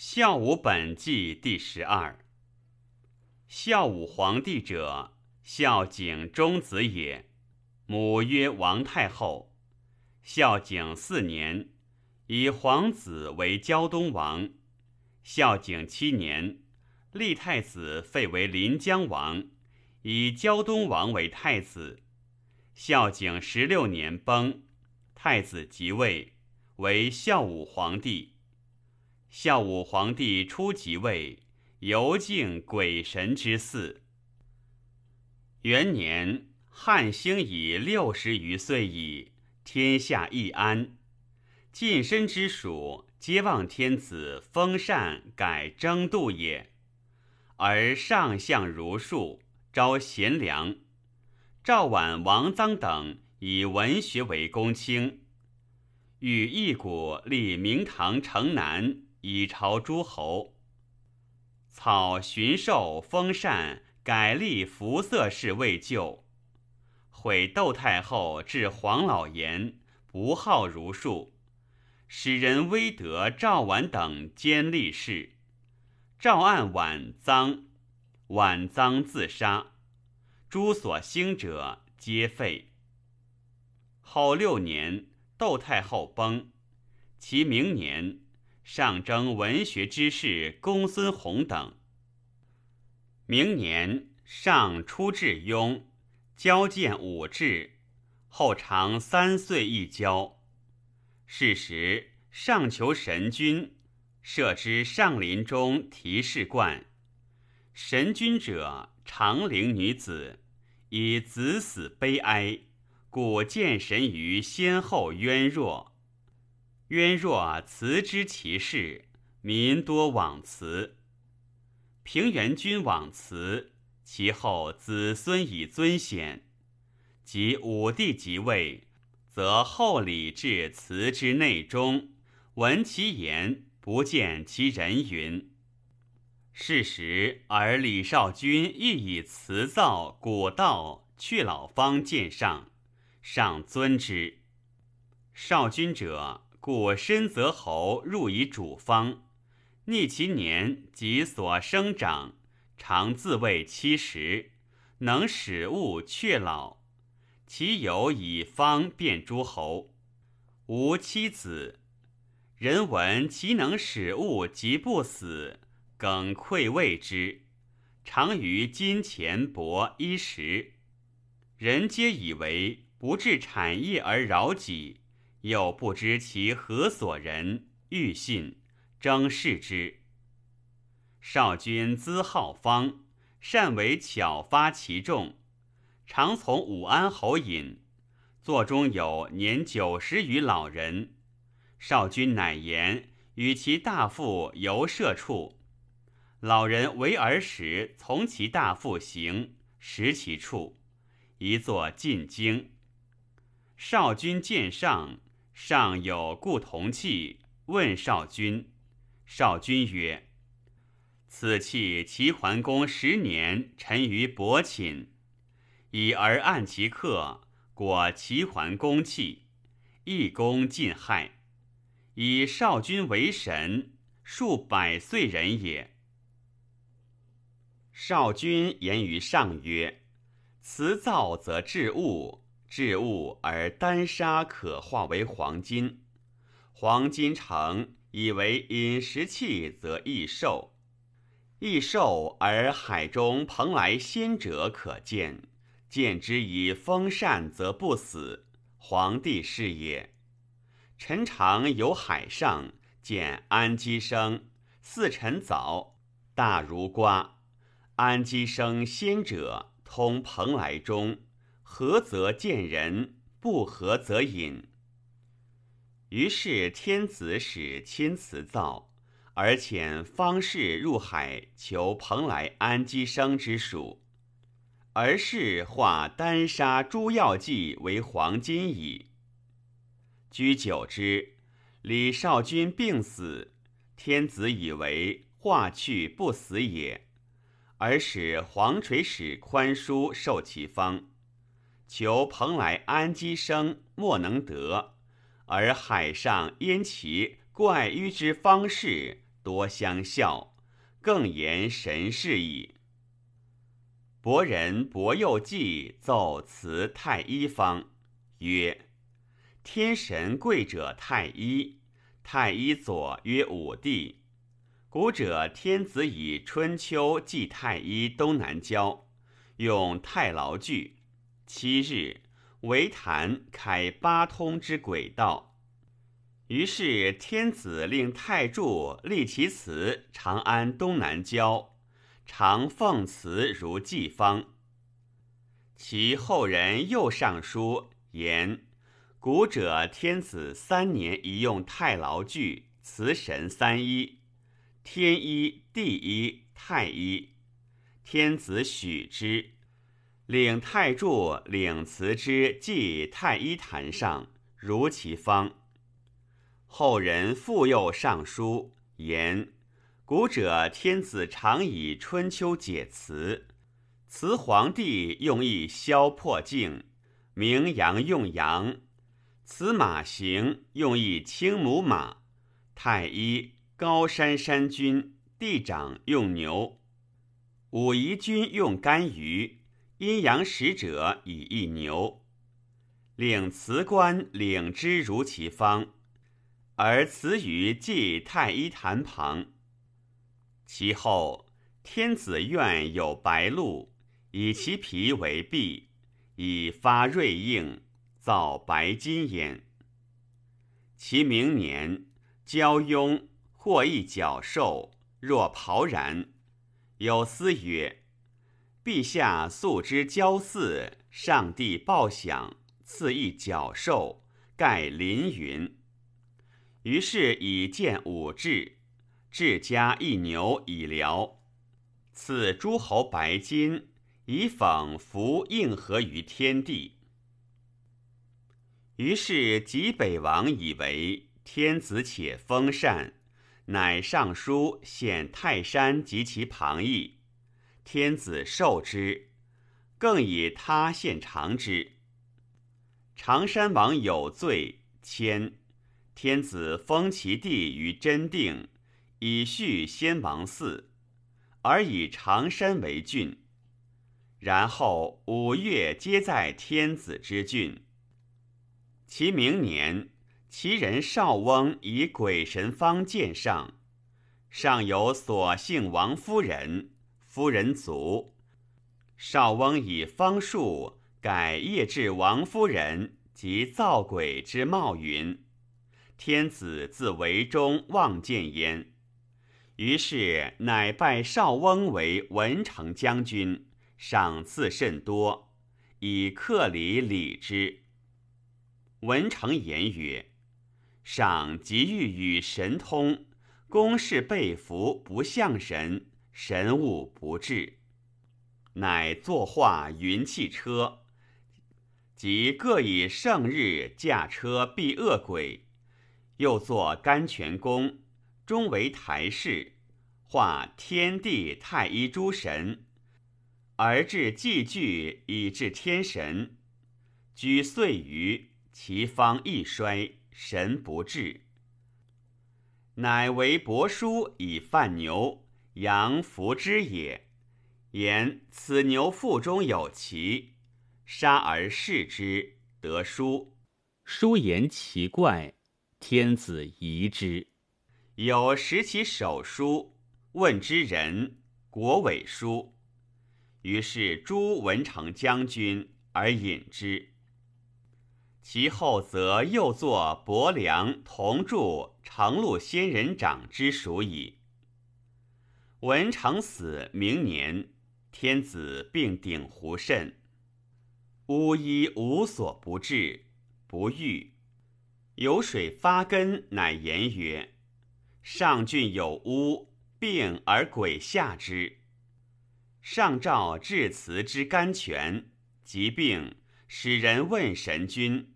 孝武本纪第十二。孝武皇帝者，孝景中子也，母曰王太后。孝景四年，以皇子为胶东王。孝景七年，立太子废为临江王，以胶东王为太子。孝景十六年崩，太子即位，为孝武皇帝。孝武皇帝初即位，游敬鬼神之祀。元年，汉兴已六十余岁矣，天下易安。近身之属，皆望天子封禅改征度也。而上相如数，招贤良。赵婉、王臧等以文学为公卿，与一谷立明堂城南。以朝诸侯，草巡狩封禅，改立服色氏未就。毁窦太后至黄老言，不好儒术，使人威德赵婉等兼立事。赵案婉臧，婉臧自杀，诸所兴者皆废。后六年，窦太后崩，其明年。上征文学之士公孙弘等。明年，上出至雍，交见武志，后长三岁一交。是时，上求神君，设之上林中提示观。神君者，长龄女子，以子死悲哀，故见神于先后渊若。渊若辞之其事，民多往辞。平原君往辞，其后子孙以尊显。及武帝即位，则后礼至辞之内中，闻其言，不见其人云。是时，而李少君亦以辞造古道，去老方见上，上尊之。少君者。故身则侯入以主方，逆其年及所生长，常自谓七十，能使物却老。其有以方变诸侯，无妻子。人闻其能使物及不死，耿愧畏之，常于金钱帛衣食。人皆以为不治产业而饶己。又不知其何所人，欲信，争视之。少君资好方，善为巧发其众，常从武安侯饮。座中有年九十余老人，少君乃言与其大父游射处，老人为儿时从其大父行，识其处，一坐进京。少君见上。上有故同器，问少君。少君曰：“此器齐桓公十年沉于伯寝，以而按其刻，果齐桓公器，一公尽害。以少君为神，数百岁人也。”少君言于上曰：“辞造则治物。”置物而丹砂可化为黄金，黄金成以为饮食器，则易寿。易寿而海中蓬莱仙者可见，见之以风扇，则不死。皇帝是也。臣常游海上，见安基生，似晨早，大如瓜。安基生仙者，通蓬莱中。合则见人，不合则隐。于是天子使亲辞造，而遣方士入海求蓬莱安基生之属，而是化丹砂诸药剂为黄金矣。居久之，李少君病死，天子以为化去不死也，而使黄垂使宽叔受其方。求蓬莱安基生莫能得，而海上焉其怪迂之方士，多相效，更言神事矣。伯人伯佑季奏辞太医方，曰：“天神贵者太医，太医左曰武帝。古者天子以春秋祭太医东南郊，用太牢具，七日为坛开八通之轨道。于是天子令太柱立其祠长安东南郊。”常奉祠如祭方，其后人又上书言：古者天子三年一用太牢具，祠神三一，天一、地一、太一。天子许之，领太柱领祠之祭太医坛上，如其方。后人复又上书言。古者天子常以春秋解辞，辞皇帝用意消破镜，名阳用阳，辞马行用意青母马，太医高山山君地长用牛，武夷君用干鱼，阴阳使者以一牛，领辞官领之如其方，而辞于祭太医坛旁。其后，天子院有白鹿，以其皮为璧，以发锐硬，造白金焉。其明年，交庸或一角兽，若袍然。有司曰：“陛下素知交祀，上帝报享，赐一角兽，盖凌云。”于是以见武志。至加一牛以辽，赐诸侯白金，以讽服应和于天地。于是济北王以为天子且封禅，乃上书献泰山及其旁邑，天子受之，更以他献长之。常山王有罪，迁天子封其地于真定。以续先王嗣，而以常山为郡。然后五岳皆在天子之郡。其明年，其人少翁以鬼神方见上，上有所幸王夫人，夫人卒。少翁以方术改业至王夫人及造鬼之貌云，天子自为中望见焉。于是，乃拜少翁为文成将军，赏赐甚多，以克礼礼之。文成言曰：“赏即欲与神通，公事被服不向神，神物不至。”乃作画云气车，即各以圣日驾车避恶鬼，又作甘泉宫。终为台式，化天地太一诸神，而至祭具以至天神，居岁余，其方亦衰，神不至。乃为帛书以犯牛，阳服之也。言此牛腹中有奇，杀而视之，得书。书言奇怪，天子疑之。有识其手书，问之人，国伪书。于是诸文成将军而引之。其后则又作伯良同著长路仙人掌之属矣。文成死明年，天子病顶胡甚，巫医无所不治，不愈。有水发根，乃言曰。上郡有巫病而鬼下之，上诏治辞之甘泉，疾病使人问神君，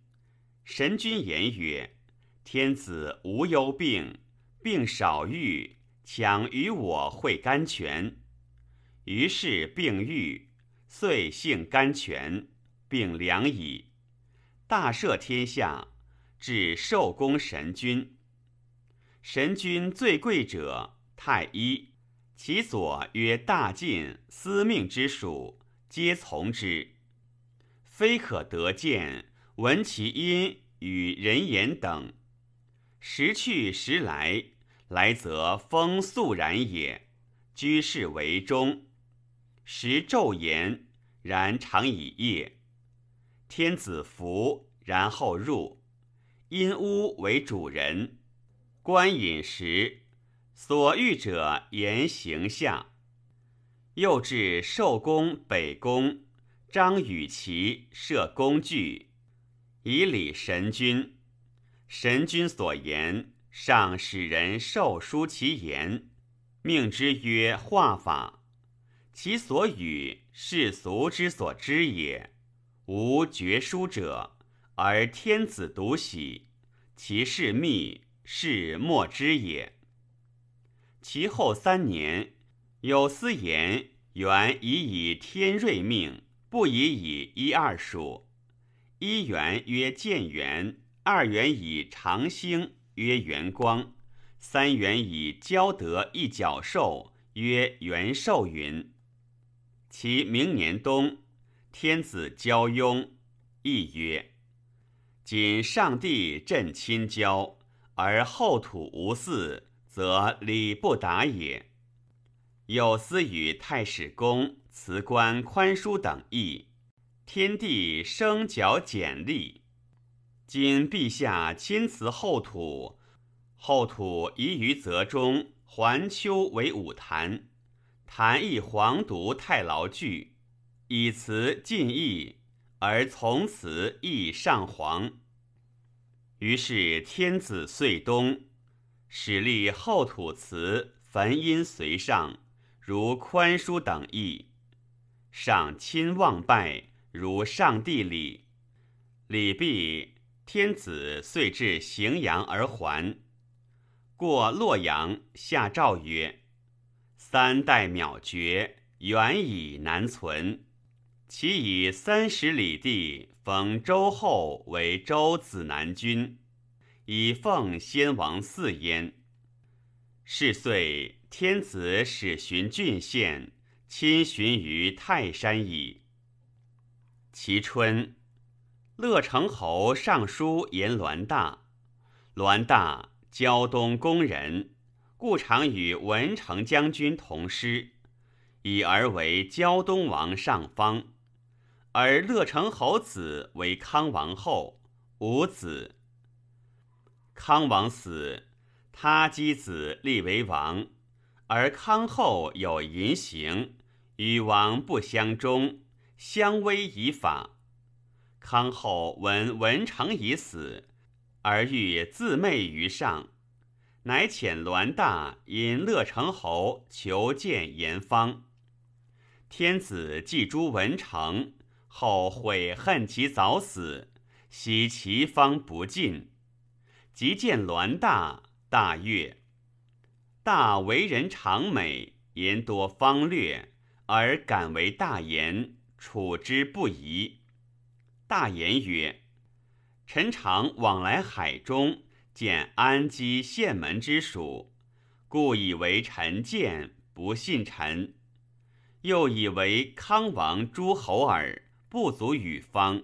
神君言曰：“天子无忧病，病少愈，想与我会甘泉。”于是病愈，遂幸甘泉，并良矣。大赦天下，至寿宫神君。神君最贵者，太医，其所曰大进、司命之属，皆从之。非可得见，闻其音与人言等。时去时来，来则风肃然也。居士为中，时昼言，然常以夜。天子服，然后入。因屋为主人，观饮食，所欲者言行下。又至寿宫北宫，张羽旗设工具，以礼神君。神君所言，上使人授书其言，命之曰画法。其所语，世俗之所知也。无绝书者，而天子独喜，其事密，是莫知也。其后三年，有司言原以以天瑞命，不以以一二数。一元曰建元。二元以长兴曰元光，三元以交得一角寿曰元寿云。其明年冬，天子交雍，亦曰：仅上帝镇亲交，而后土无嗣，则礼不达也。有司与太史公辞官宽恕等议，天地生角简历。今陛下亲辞后土，后土移于泽中，环丘为五坛，坛亦黄独太牢具，以辞尽意，而从此亦上皇。于是天子遂东，始立后土祠，焚阴随上，如宽恕等意，上亲望拜，如上帝礼，礼毕。天子遂至荥阳而还，过洛阳，下诏曰：“三代渺绝，远矣难存。其以三十里地封周后为周子南君，以奉先王嗣焉。是岁，天子始巡郡县，亲巡于泰山矣。其春。”乐成侯上书言栾大，栾大胶东宫人，故常与文成将军同师，以而为胶东王上方。而乐成侯子为康王后，无子。康王死，他姬子立为王，而康后有淫行，与王不相中，相威以法。康后闻文成已死，而欲自媚于上，乃遣栾大引乐成侯求见严方。天子既诛文成，后悔恨其早死，喜其方不尽，即见栾大，大悦。大为人长美，言多方略，而敢为大言，处之不疑。大言曰：“臣常往来海中，见安基县门之属，故以为臣见，不信臣。又以为康王诸侯耳，不足与方。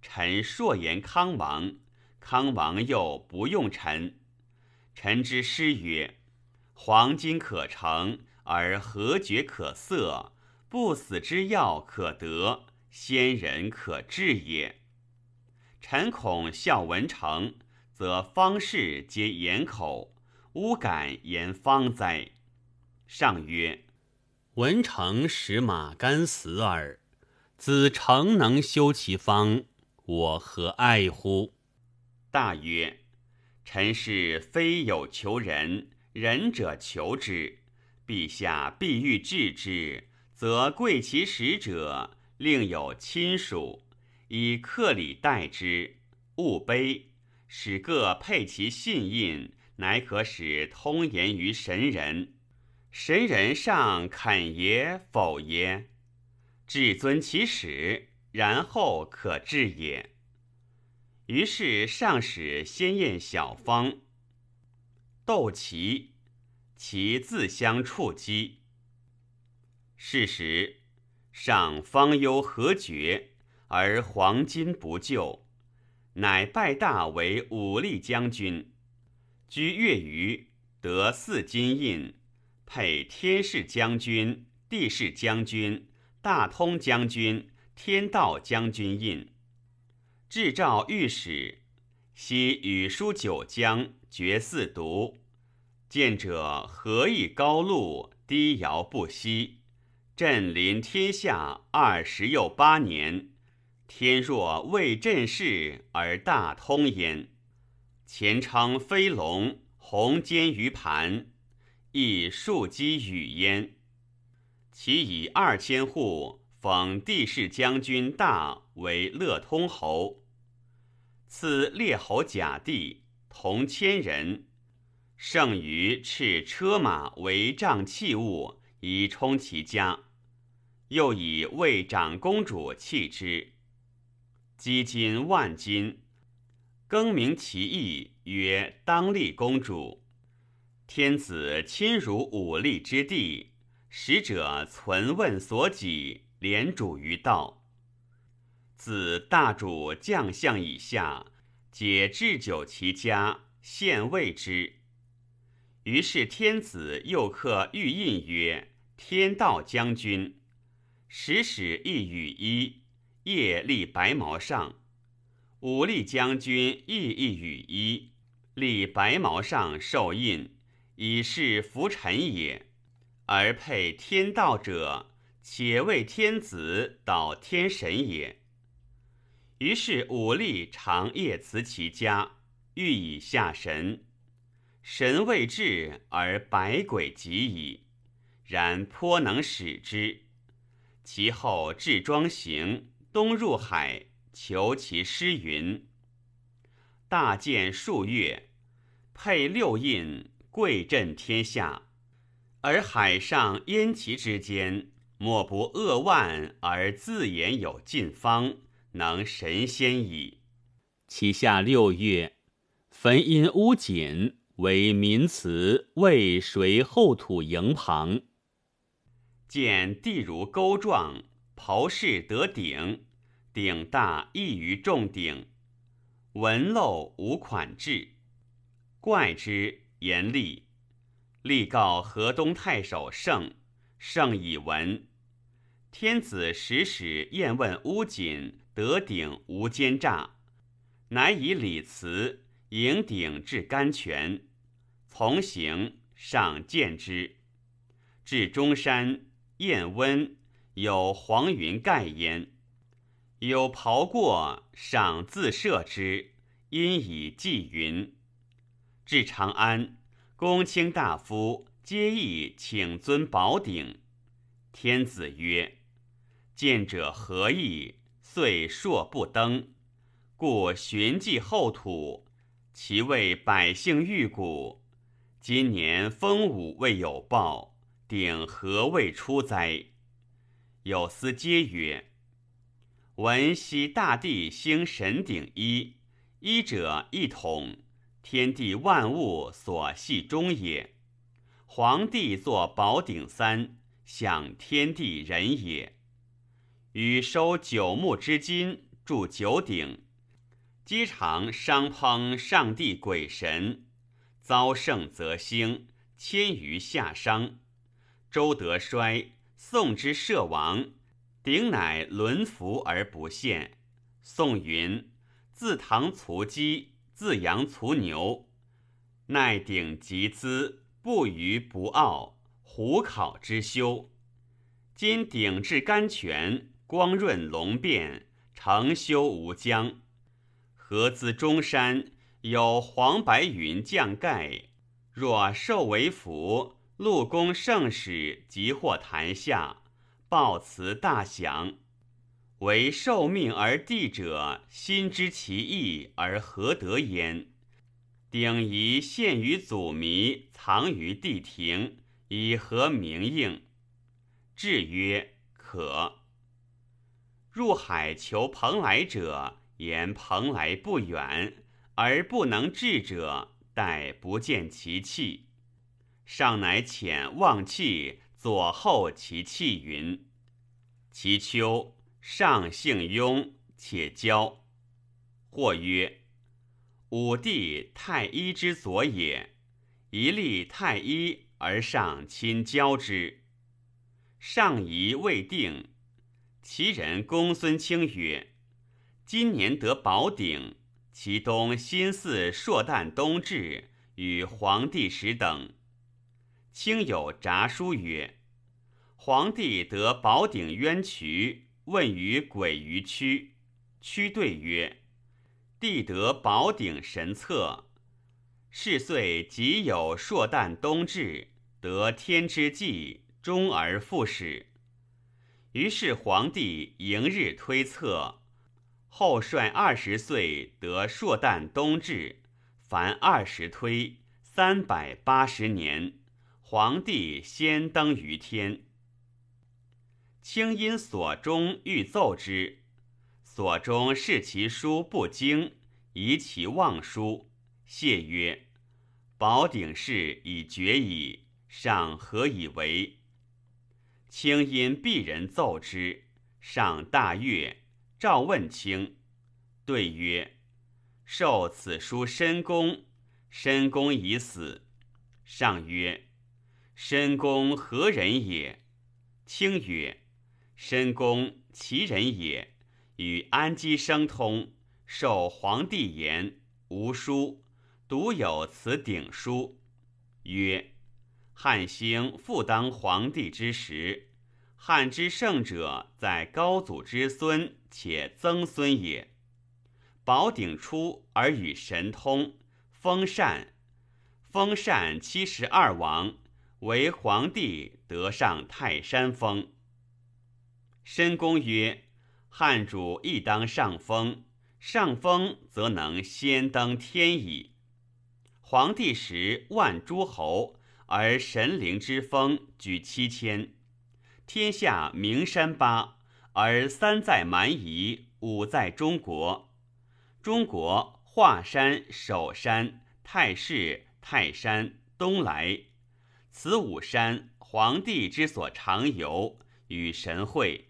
臣硕言康王，康王又不用臣。臣之师曰：黄金可成，而何绝可色？不死之药可得。”先人可治也。臣恐笑文成，则方士皆言口，吾敢言方哉？上曰：文成使马干死耳，子诚能修其方，我何爱乎？大曰：臣是非有求人，仁者求之。陛下必欲治之，则贵其使者。另有亲属，以客礼待之，勿卑，使各配其信印，乃可使通言于神人。神人上肯也否也？至尊其使，然后可治也。于是上使先验小方，斗其其自相触击。是时，上方忧何绝，而黄巾不就，乃拜大为武力将军，居越余，得四金印，配天士将军、地士将军、大通将军、天道将军印。制诏御史，悉与书九江，绝四渎。见者何以高露，低摇不息？朕临天下二十又八年，天若为朕事而大通焉。前称飞龙，鸿肩于盘，亦数击羽焉。其以二千户。封帝室将军大为乐通侯，赐列侯甲第，同千人。剩余赐车马为仗器物，以充其家。又以魏长公主弃之，积金万金，更名其义曰当立公主。天子亲如武力之地，使者存问所己。连主于道，自大主将相以下，皆置酒其家，献位之。于是天子又刻玉印曰：“天道将军。”时使一羽衣，夜立白毛上。武力将军亦一羽衣，立白毛上受印，以示服臣也。而配天道者。且为天子导天神也。于是武力长夜辞其家，欲以下神。神未至，而百鬼及矣。然颇能使之。其后置庄行，东入海，求其诗云。大建数月，配六印，贵震天下。而海上燕齐之间。莫不扼腕而自言有进方，能神仙矣。其下六月，焚阴乌锦，为民祠，为谁后土营旁。见地如钩状，刨室得顶，顶大异于众顶，纹漏无款制，怪之严厉。立告河东太守盛，盛以闻。天子时使验问乌锦得鼎无奸诈，乃以礼辞迎鼎至甘泉，从行上见之。至中山燕温，有黄云盖焉。有袍过，赏自射之，因以祭云。至长安，公卿大夫皆议请尊宝鼎。天子曰。见者何意？遂硕不登，故寻迹后土，其为百姓欲古。今年风武未有报，鼎何未出哉？有司皆曰：闻昔大帝兴神鼎一，一者一统，天地万物所系中也；皇帝作宝鼎三，享天地人也。与收九牧之金，铸九鼎，积常商烹上帝鬼神，遭盛则兴，迁于夏商。周德衰，宋之社亡，鼎乃轮服而不现。宋云：自唐卒鸡，自阳卒牛，奈鼎集资，不虞不傲，虎考之修。今鼎至甘泉。光润龙变，长修无疆。何资中山有黄白云降盖？若受为福，陆公圣使即获坛下，报辞大祥。为受命而帝者，心知其意而何得焉？鼎宜献于祖弥，藏于帝庭，以何名应？至曰可。入海求蓬莱者，言蓬莱不远，而不能至者，待不见其气。上乃遣望气左后其气云：“其秋，上姓雍，且骄。”或曰：“武帝太医之左也，一立太医而上亲交之。”上仪未定，其人公孙卿曰：“今年得宝鼎，其东新祀朔旦冬至，与皇帝时等。”卿有札书曰：“皇帝得宝鼎渊渠，问于鬼于屈，屈对曰：‘帝得宝鼎神策，是岁即有朔旦冬至，得天之际，终而复始。’于是皇帝迎日推测，后率二十岁得朔旦冬至，凡二十推三百八十年。”皇帝先登于天，清因所中欲奏之，所中视其书不精，疑其妄书，谢曰：“宝鼎事已决矣，上何以为？”清因鄙人奏之，上大悦，召问卿，对曰：“受此书申公，申公已死。”上曰。申公何人也？卿曰：申公其人也，与安基生通，受皇帝言，无书，独有此鼎书。曰：汉兴复当皇帝之时，汉之圣者，在高祖之孙且曾孙也。宝鼎出而与神通，封禅，封禅七十二王。为皇帝得上泰山峰。申公曰：“汉主亦当上峰，上峰则能先登天矣。皇帝时万诸侯，而神灵之峰举七千，天下名山八，而三在蛮夷，五在中国。中国华山、首山、太室、泰山、东来。”此五山，皇帝之所常游，与神会。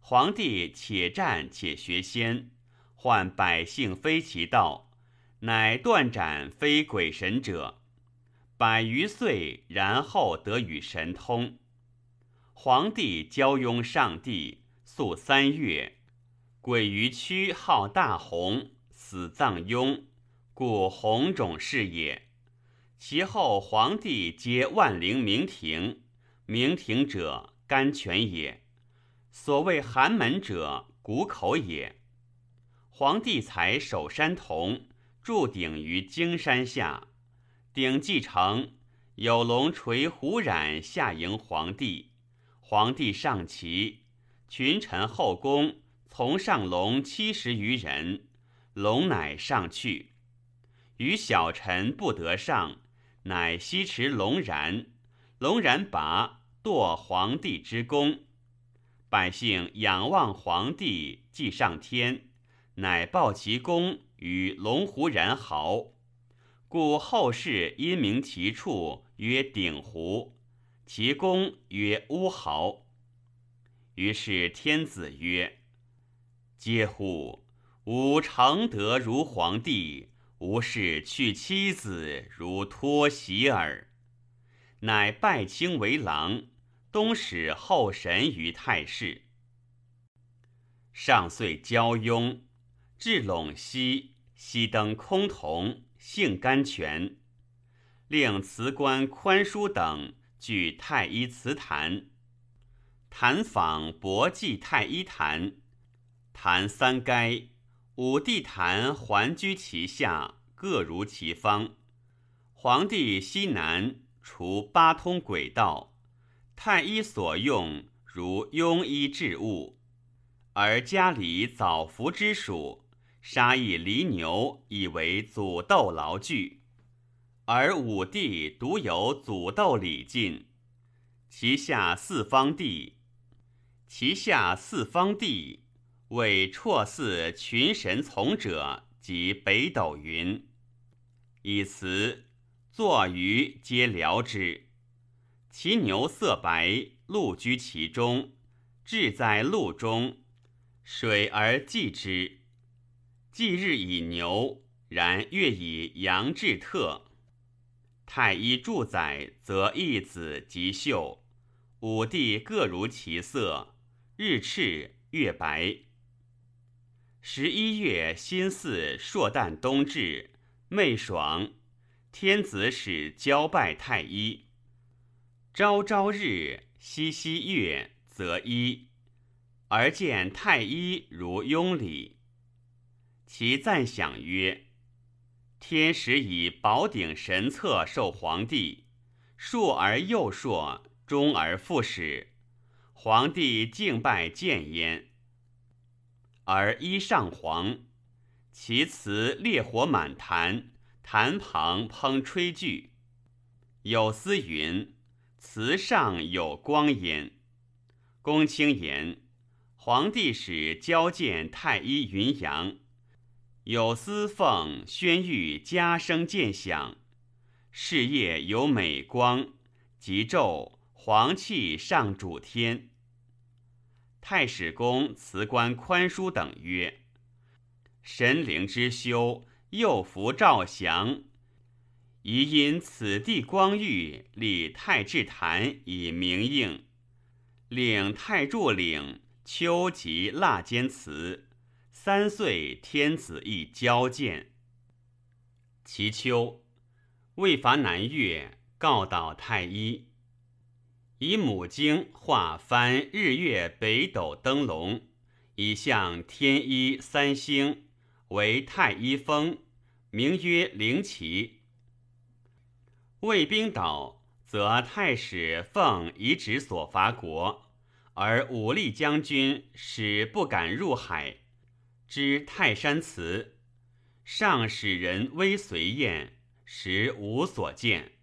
皇帝且战且学仙，患百姓非其道，乃断斩非鬼神者，百余岁，然后得与神通。皇帝交拥上帝，宿三月。鬼于躯号大红，死葬雍，故红种是也。其后皇帝皆万灵明庭，明庭者甘泉也。所谓寒门者，谷口也。皇帝才守山童，筑鼎于荆山下。鼎既成，有龙垂虎赧下迎皇帝。皇帝上骑，群臣后宫从上龙七十余人，龙乃上去。与小臣不得上。乃西持龙髯，龙髯拔，堕皇帝之宫。百姓仰望皇帝，即上天，乃报其功与龙湖然豪，故后世因名其处曰鼎湖，其功曰乌豪。于是天子曰：“嗟乎！吾承德如皇帝。”无事去妻子如脱席耳，乃拜卿为郎，东使后神于太室。上遂交雍，至陇西，西登崆峒，幸甘泉，令辞官宽叔等据太医祠坛，坛访博济太医坛，坛三该。五帝坛环居其下，各如其方。皇帝西南除八通轨道，太医所用如庸医治物，而家里早服之属，杀一犁牛以为祖豆劳具，而五帝独有祖豆礼进，其下四方地，其下四方地。为辍祀群神从者，即北斗云。以辞坐于皆疗之。其牛色白，鹿居其中，志在鹿中，水而祭之。祭日以牛，然月以羊至特。太医住载，则一子即秀。五帝各如其色，日赤，月白。十一月辛巳，朔旦冬至，昧爽。天子使交拜太医。朝朝日，夕夕月，则一。而见太医如庸礼。其赞享曰：“天时以宝鼎神策授皇帝，硕而又硕，终而复始。皇帝敬拜见焉。而衣上黄，其辞烈火满坛。”坛旁烹炊具，有司云：“词上有光焉。”公卿言：“皇帝使交见太医云阳，有司奉宣谕加声渐响，事业有美光，即昼黄气上主天。”太史公辞官宽叔等曰：“神灵之修。”又服赵降，宜因此地光裕，立太治坛以明应，领太柱领秋及腊间祠，三岁天子亦交见。其秋，未伐南越，告导太医，以母经画翻日月北斗灯笼，以向天一三星。为太一峰，名曰灵旗。魏兵倒，则太史奉遗旨所伐国，而武力将军使不敢入海，知泰山祠，上使人微随宴，实无所见。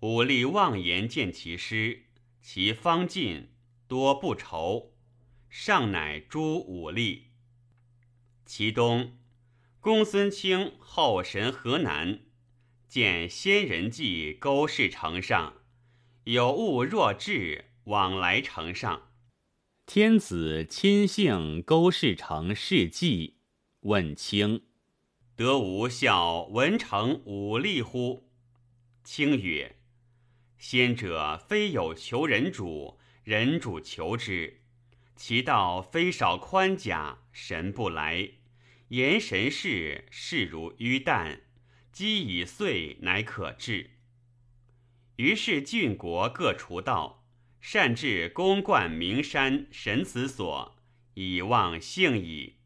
武力妄言见其师，其方尽，多不愁。上乃诸武力。其东，公孙卿后神河南，见仙人迹勾氏城上，有物若至，往来城上。天子亲幸勾氏城事迹，问卿：得无效文成武力乎？卿曰：先者非有求人主，人主求之，其道非少宽甲，神不来。言神事，事如淤旦，积已碎，乃可治。于是郡国各除道，善治公冠名山神子所，以望幸矣。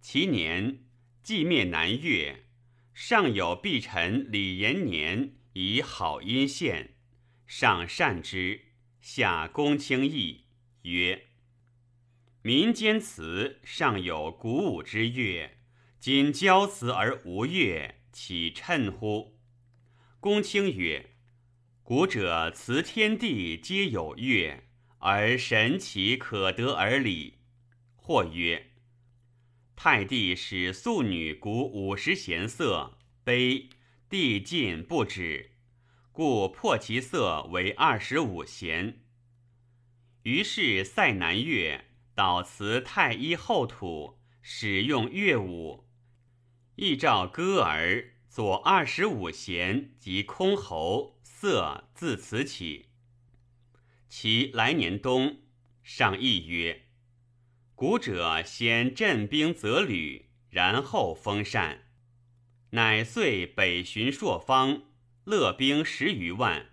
其年，既灭南越，上有避臣李延年以好音献，上善之，下公卿议曰。民间词尚有鼓舞之乐，今交词而无乐，岂称乎？公卿曰：“古者辞天地皆有乐，而神奇可得而礼。”或曰：“太帝使素女鼓五十弦瑟，悲帝尽不止，故破其色为二十五弦。”于是塞南乐。导辞太医后土，使用乐舞，亦照歌儿左二十五弦及箜篌，色自此起。其来年冬，上议曰：“古者先镇兵择旅，然后封禅，乃遂北巡朔方，勒兵十余万，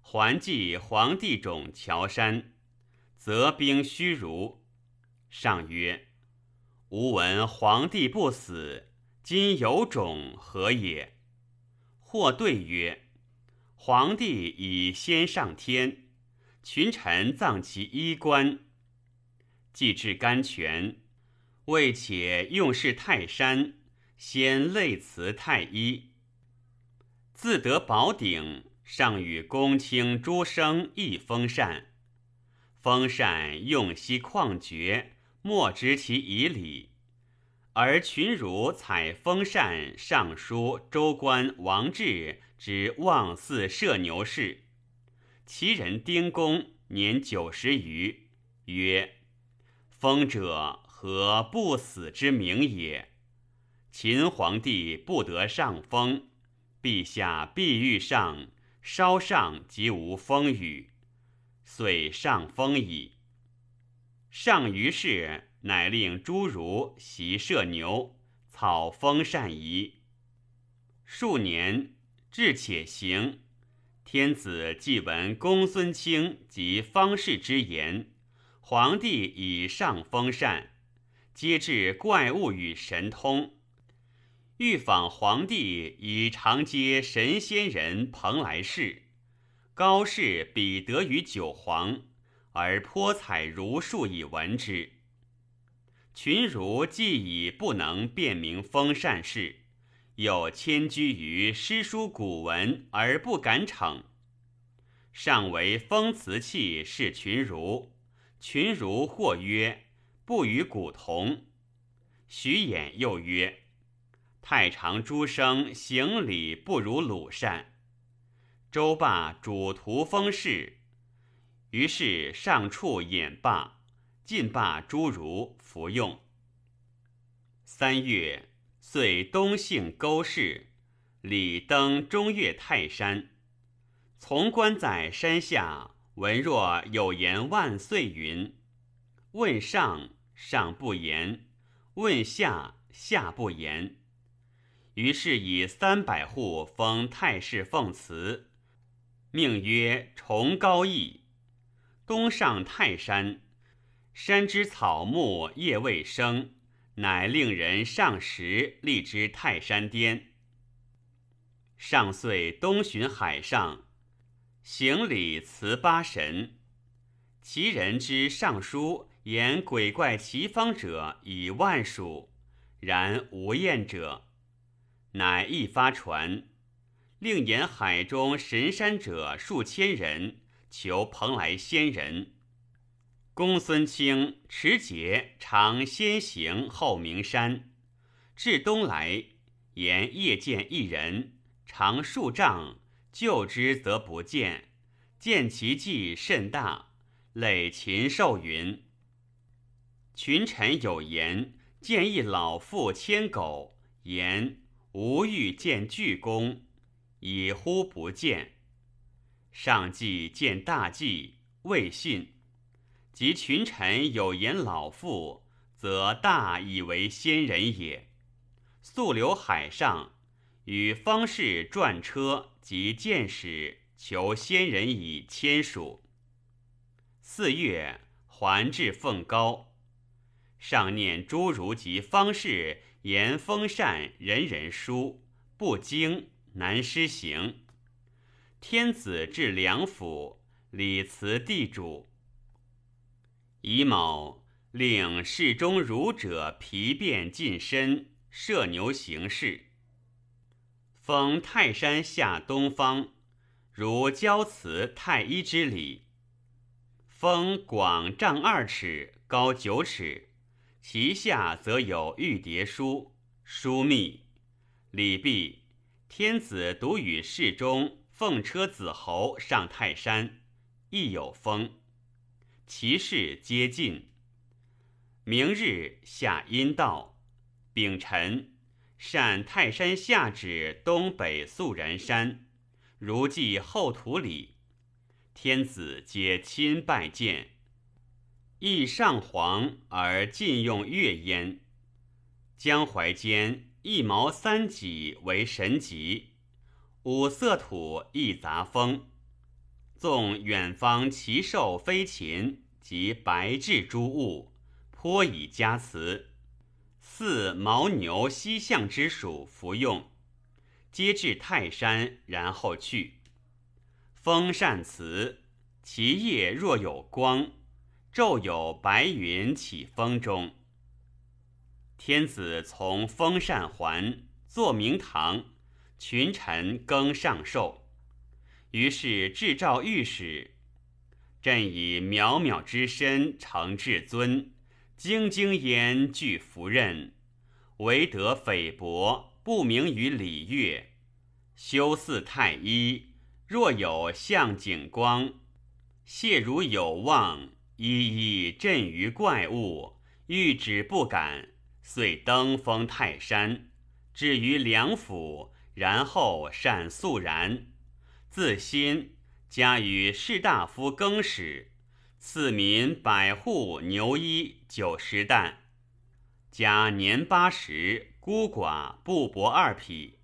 还济黄帝冢桥山，则兵虚如。”上曰：“吾闻皇帝不死，今有种何也？”或对曰：“皇帝已先上天，群臣葬其衣冠，既至甘泉，未且用事泰山，先类辞太医。自得宝鼎，上与公卿诸生一封禅，封禅用息旷绝。”莫知其以礼，而群儒采风扇上书州官王志之望祀射牛事，其人丁公年九十余，曰：“风者何不死之名也？秦皇帝不得上风，陛下必欲上，稍上即无风雨，遂上风矣。上于是。”乃令诸儒习射牛，草风善仪。数年至且行，天子既闻公孙卿及方士之言，皇帝以上封禅，皆至怪物与神通，欲访皇帝以长接神仙人蓬莱氏，高士彼得于九皇，而颇采儒术以闻之。群儒既已不能辨明风善事，又迁居于诗书古文而不敢逞。上为封辞器是群儒，群儒或曰不与古同。徐衍又曰太常诸生行礼不如鲁善。周霸主图封事，于是上处引罢。进罢诸儒服用。三月，遂东幸勾氏，礼登中岳泰山。从官在山下，闻若有言万岁云。问上，上不言；问下，下不言。于是以三百户封太师奉祠，命曰崇高义。东上泰山。山之草木叶未生，乃令人上石立之泰山巅。上岁东巡海上，行礼辞八神。其人之上书言鬼怪奇方者以万数，然无厌者。乃一发传，令言海中神山者数千人，求蓬莱仙人。公孙卿持节常先行后名山，至东来，言夜见一人，长数丈，救之则不见，见其迹甚大，累禽兽云。群臣有言，见一老妇牵狗，言无欲见巨公，已乎不见。上计见大计，未信。及群臣有言老妇，则大以为先人也。溯流海上，与方士转车及见使求仙人以签署。四月，还至凤高，上念诸如及方士言风善，人人殊，不精，难施行。天子至梁府，礼辞地主。乙卯，令侍中儒者皮变近身，射牛行事。封泰山下东方，如交辞太一之礼。封广丈二尺，高九尺，其下则有玉蝶书，书密。礼毕，天子独与侍中奉车子侯上泰山，亦有封。其事皆尽。明日下阴道，丙辰，善泰山下指东北肃然山，如祭后土礼。天子皆亲拜见。亦上皇而禁用乐焉。江淮间一毛三戟为神级，五色土一杂风。纵远方奇兽飞禽及白质诸物，颇以加辞。似牦牛犀象之属服用，皆至泰山，然后去。风善辞，其叶若有光，昼有白云起风中。天子从风扇环，坐明堂，群臣更上寿。于是制诏御史，朕以渺渺之身承至尊，兢兢焉具服任，唯得菲薄，不明于礼乐。修祀太医，若有向景光，谢如有望，一一震于怪物，欲止不敢，遂登封泰山，至于梁府，然后善肃然。自新加与士大夫更始，赐民百户牛衣九十担。加年八十，孤寡布帛二匹，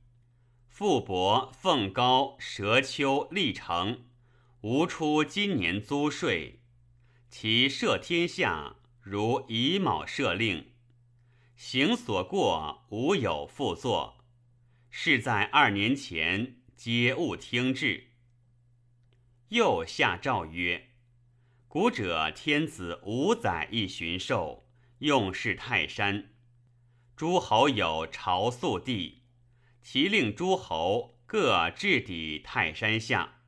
富帛凤高蛇丘历城，无出今年租税。其赦天下如乙卯赦令，行所过无有复作。是在二年前，皆勿听制。又下诏曰：古者天子五载一巡狩。用事泰山，诸侯有朝宿地，其令诸侯各置抵泰山下。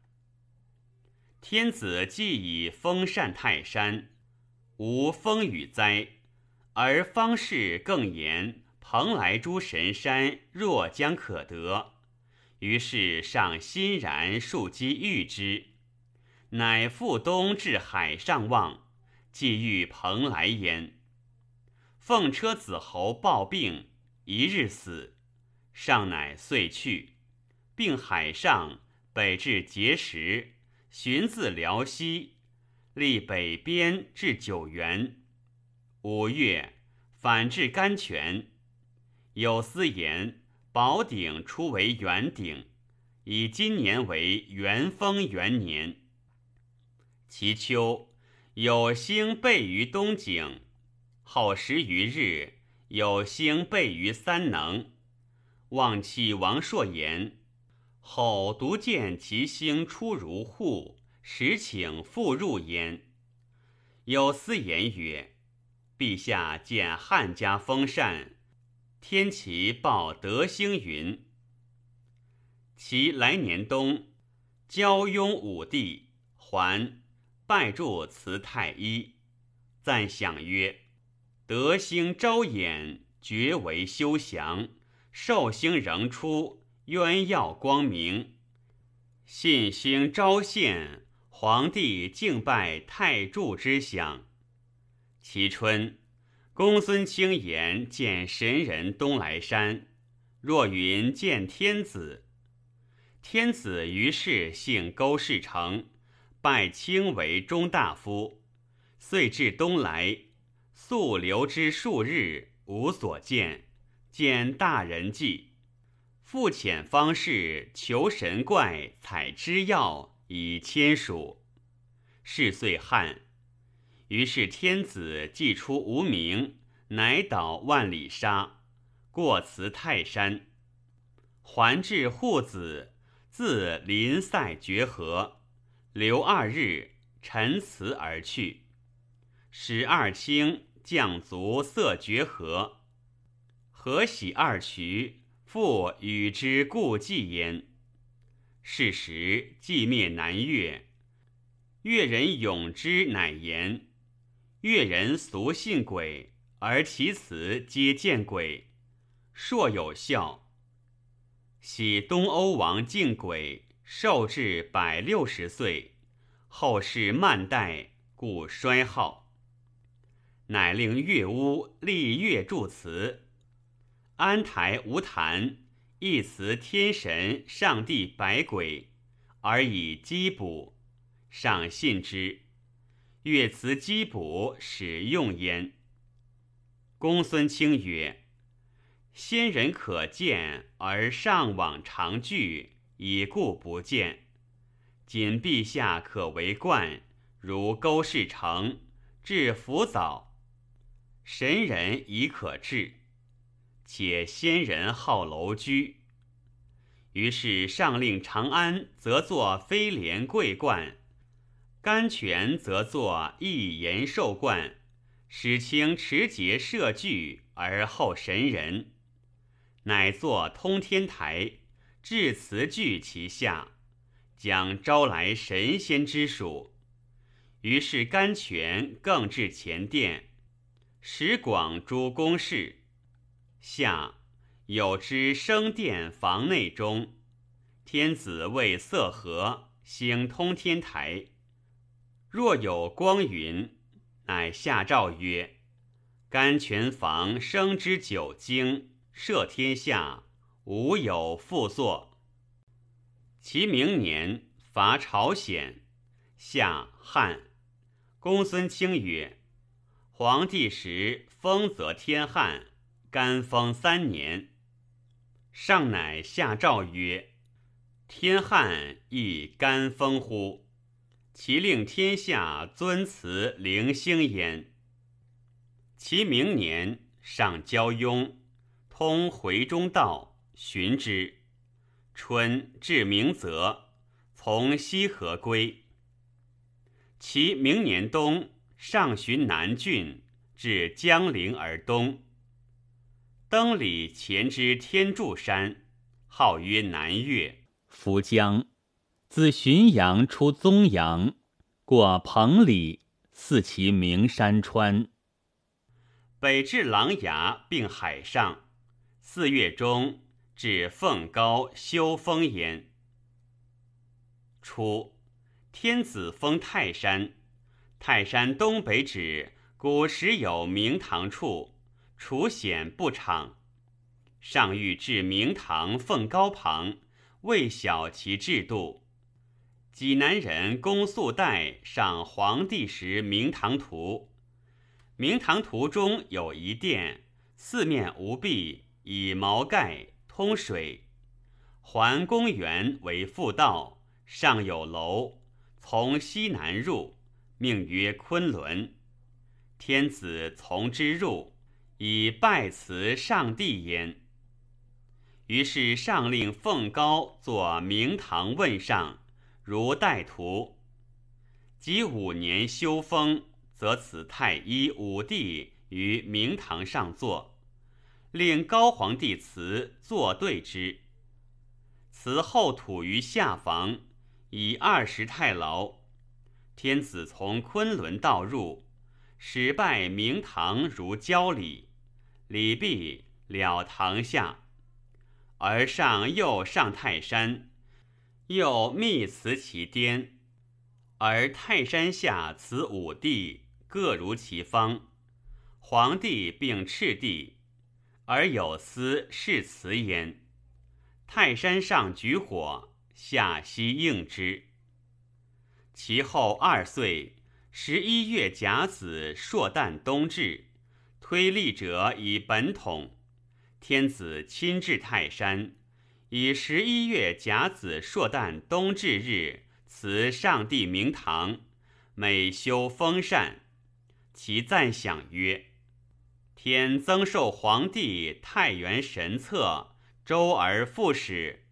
天子既以封禅泰山，无风雨灾，而方士更言蓬莱诸神山若将可得，于是上欣然树基遇之，乃复东至海上望，既遇蓬莱焉。奉车子侯暴病，一日死，上乃遂去，并海上北至碣石，寻自辽西，历北边至九原。五月，反至甘泉。有司言宝鼎初为元鼎，以今年为元丰元年。其秋，有星背于东井。后十余日，有星备于三能。望起王朔言，后独见其星出如户，实请复入焉。有司言曰：“陛下见汉家封禅，天齐报德星云。其来年冬，交雍武帝还拜祝辞太医，赞享曰。”德星昭衍，绝为休祥；寿星仍出，鸳耀光明。信星昭现，皇帝敬拜太柱之享。其春，公孙卿言见神人东来山，若云见天子。天子于是姓勾氏成，拜卿为中大夫，遂至东来。素留之数日，无所见。见大人迹，复遣方士求神怪，采之药以签署。事遂汉。于是天子既出无名，乃导万里沙，过辞泰山，还至户子，自临塞绝河，留二日，陈辞而去。使二卿。将卒色绝河，何喜二渠，复与之故祭焉。是时既灭南越，越人勇之乃言：越人俗信鬼，而其辞皆见鬼，硕有效。喜东欧王敬鬼，寿至百六十岁，后世慢代，故衰号。乃令乐巫立乐祝词，安台无坛，一辞天神、上帝、百鬼，而以积卜，上信之。乐辞积卜，使用焉。公孙卿曰：“先人可见，而上往常聚，已故不见。今陛下可为冠，如勾氏成，至浮藻。”神人已可治，且先人好楼居，于是上令长安则作飞廉桂冠，甘泉则作一延寿冠，使清持节设具而后神人，乃作通天台，置词具其下，将招来神仙之属。于是甘泉更置前殿。使广诸公事，夏有之升殿房内中，天子为色和，兴通天台。若有光云，乃下诏曰：“甘泉房生之九经，摄天下，无有复作。”其明年伐朝鲜，夏汉。公孙卿曰：“皇帝时封则天旱。”干封三年，上乃下诏曰：“天旱亦干封乎？其令天下尊祠灵星焉。”其明年，上交雍，通回中道，寻之。春至明泽，从西河归。其明年冬，上寻南郡，至江陵而东。登里前之天柱山，号曰南岳。涪江，自浔阳出宗阳，过彭里，似其名山川。北至琅琊，并海上。四月中，至凤高修峰焉。初，天子封泰山。泰山东北指，古时有明堂处。楚显不敞，上欲至明堂奉高旁，未晓其制度。济南人公素代上皇帝时明堂图，明堂图中有一殿，四面无壁，以毛盖，通水，环公园为复道，上有楼，从西南入，命曰昆仑。天子从之入。以拜辞上帝焉。于是上令奉高作明堂问上，如待图。及五年修封，则此太医武帝于明堂上坐，令高皇帝祠坐对之。祠后土于下房，以二十太牢。天子从昆仑道入。始拜明堂如郊礼，礼毕了堂下，而上又上泰山，又密辞其巅，而泰山下此五帝各如其方，皇帝并赤帝，而有司是辞焉。泰山上举火，下息应之。其后二岁。十一月甲子，朔旦冬至，推历者以本统。天子亲至泰山，以十一月甲子，朔旦冬至日辞上帝明堂，每修封禅。其赞享曰：“天增寿皇帝太元神策，周而复始。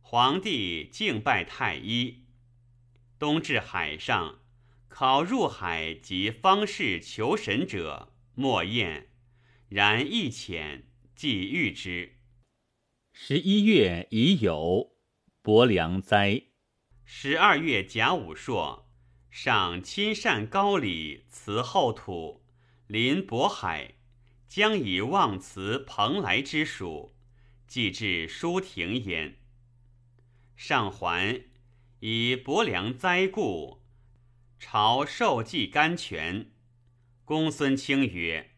皇帝敬拜太医，冬至海上。”考入海及方士求神者，莫厌。然亦浅，即遇之。十一月已有伯良哉。十二月甲午朔，上亲善高里辞后土，临渤海，将以望辞蓬莱之属，即至舒亭焉。上还，以伯良哉故。朝受祭甘泉，公孙卿曰：“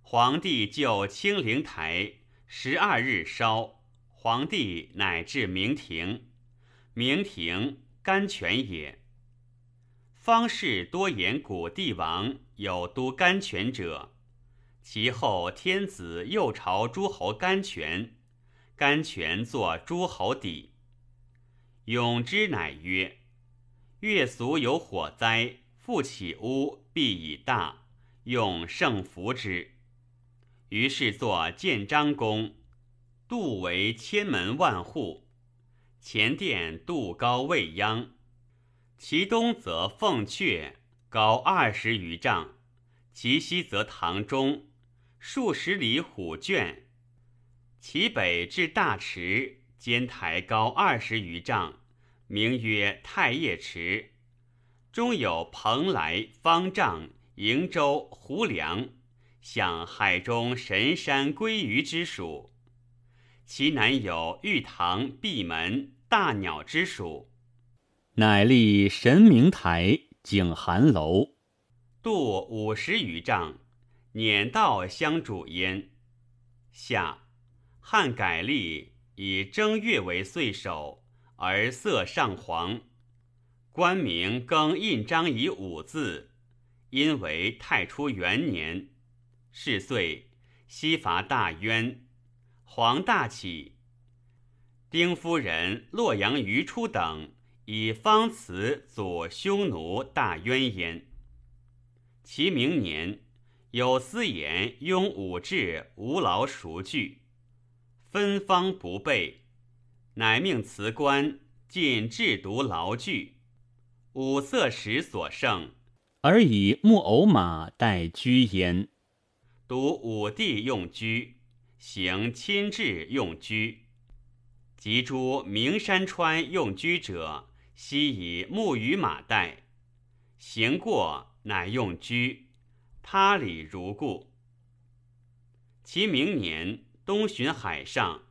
皇帝就清灵台，十二日烧。皇帝乃至明庭，明庭甘泉也。方士多言古帝王有都甘泉者，其后天子又朝诸侯甘泉，甘泉作诸侯底。永之乃曰。”月俗有火灾，复起屋，必以大用圣服之。于是作建章宫，度为千门万户。前殿度高未央，其东则凤阙，高二十余丈；其西则堂中，数十里虎圈。其北至大池，尖台高二十余丈。名曰太液池，中有蓬莱、方丈、瀛洲、湖梁，像海中神山鲑鱼之属。其南有玉堂闭门大鸟之属。乃立神明台，景寒楼，度五十余丈，辇道相主焉。下，汉改历以正月为岁首，而色上黄。官名更印章以五字，因为太初元年，是岁，西伐大渊，黄大起。丁夫人洛阳余出等以方辞左匈奴大渊焉。其明年，有司言拥武志无劳熟具，芬芳不备，乃命辞官尽制毒牢具。五色石所剩，而以木偶马代居焉。独武帝用居，行亲至用居。及诸名山川用居者，悉以木与马代。行过，乃用居，他礼如故。其明年，东巡海上，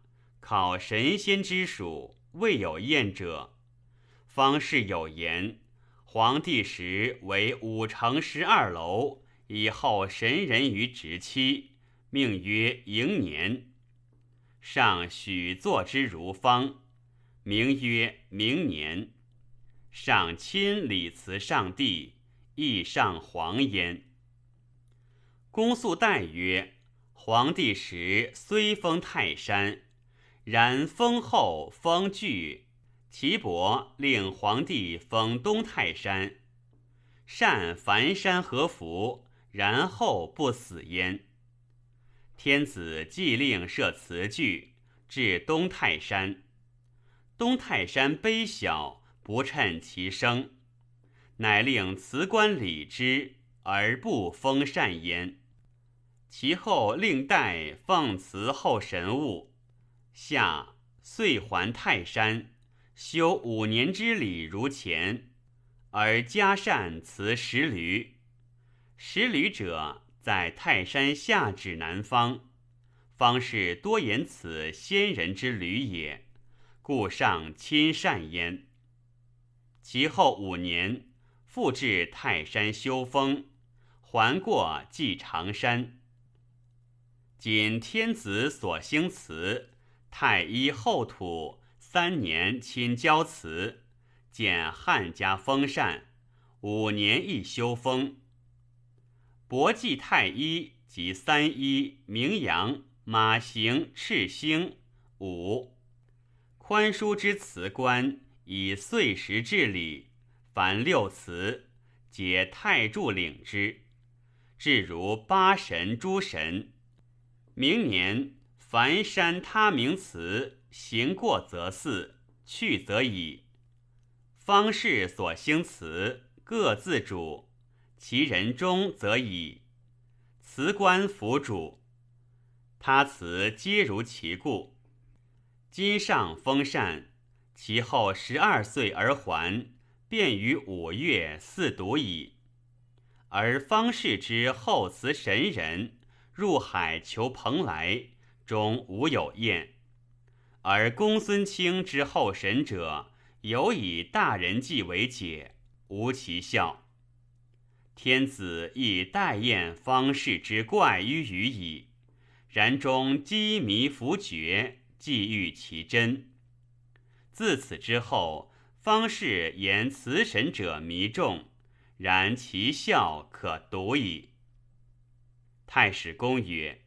考神仙之属，未有验者。方士有言。皇帝时为五城十二楼，以后神人于直期，命曰迎年。上许作之如方，名曰明年。上亲礼辞上帝，亦上皇焉。公肃代曰：皇帝时虽封泰山，然封后封具。岐伯令皇帝封东泰山，善凡山和服，然后不死焉。天子既令设祠具，至东泰山。东泰山卑小，不称其声，乃令辞官礼之，而不封善焉。其后令代奉祠后神物，下遂还泰山。修五年之礼如前，而加善辞十驴。十驴者，在泰山下指南方，方是多言此仙人之旅也，故上亲善焉。其后五年，复至泰山修封，还过祭长山。今天子所兴祠，太医后土。三年亲交祠，见汉家封禅；五年亦修封。博济太医及三医名扬、马行、赤星五宽恕之辞官，以岁时治理，凡六祠，皆太柱领之。至如八神诸神，明年凡山他名祠。行过则祀，去则已。方士所兴祠，各自主，其人中则已。辞官服主，他祠皆如其故。今上封禅，其后十二岁而还，便于五月四笃矣。而方士之后辞神人入海求蓬莱，终无有验。而公孙卿之后神者，有以大人计为解，无其效。天子亦待验方士之怪于语矣。然终机迷弗绝，既欲其真。自此之后，方士言辞神者弥众，然其效可读矣。太史公曰。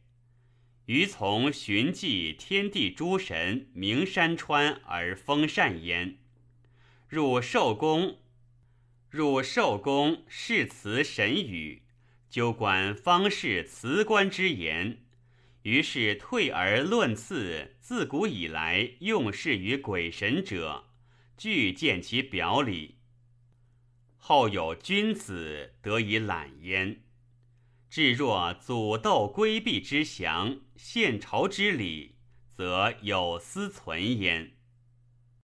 余从寻迹天地诸神名山川而封禅焉。入寿宫，入寿宫视辞神语，究观方士辞官之言。于是退而论次，自古以来用事于鬼神者，俱见其表里。后有君子得以览焉。至若祖斗规避之祥，献朝之礼，则有司存焉。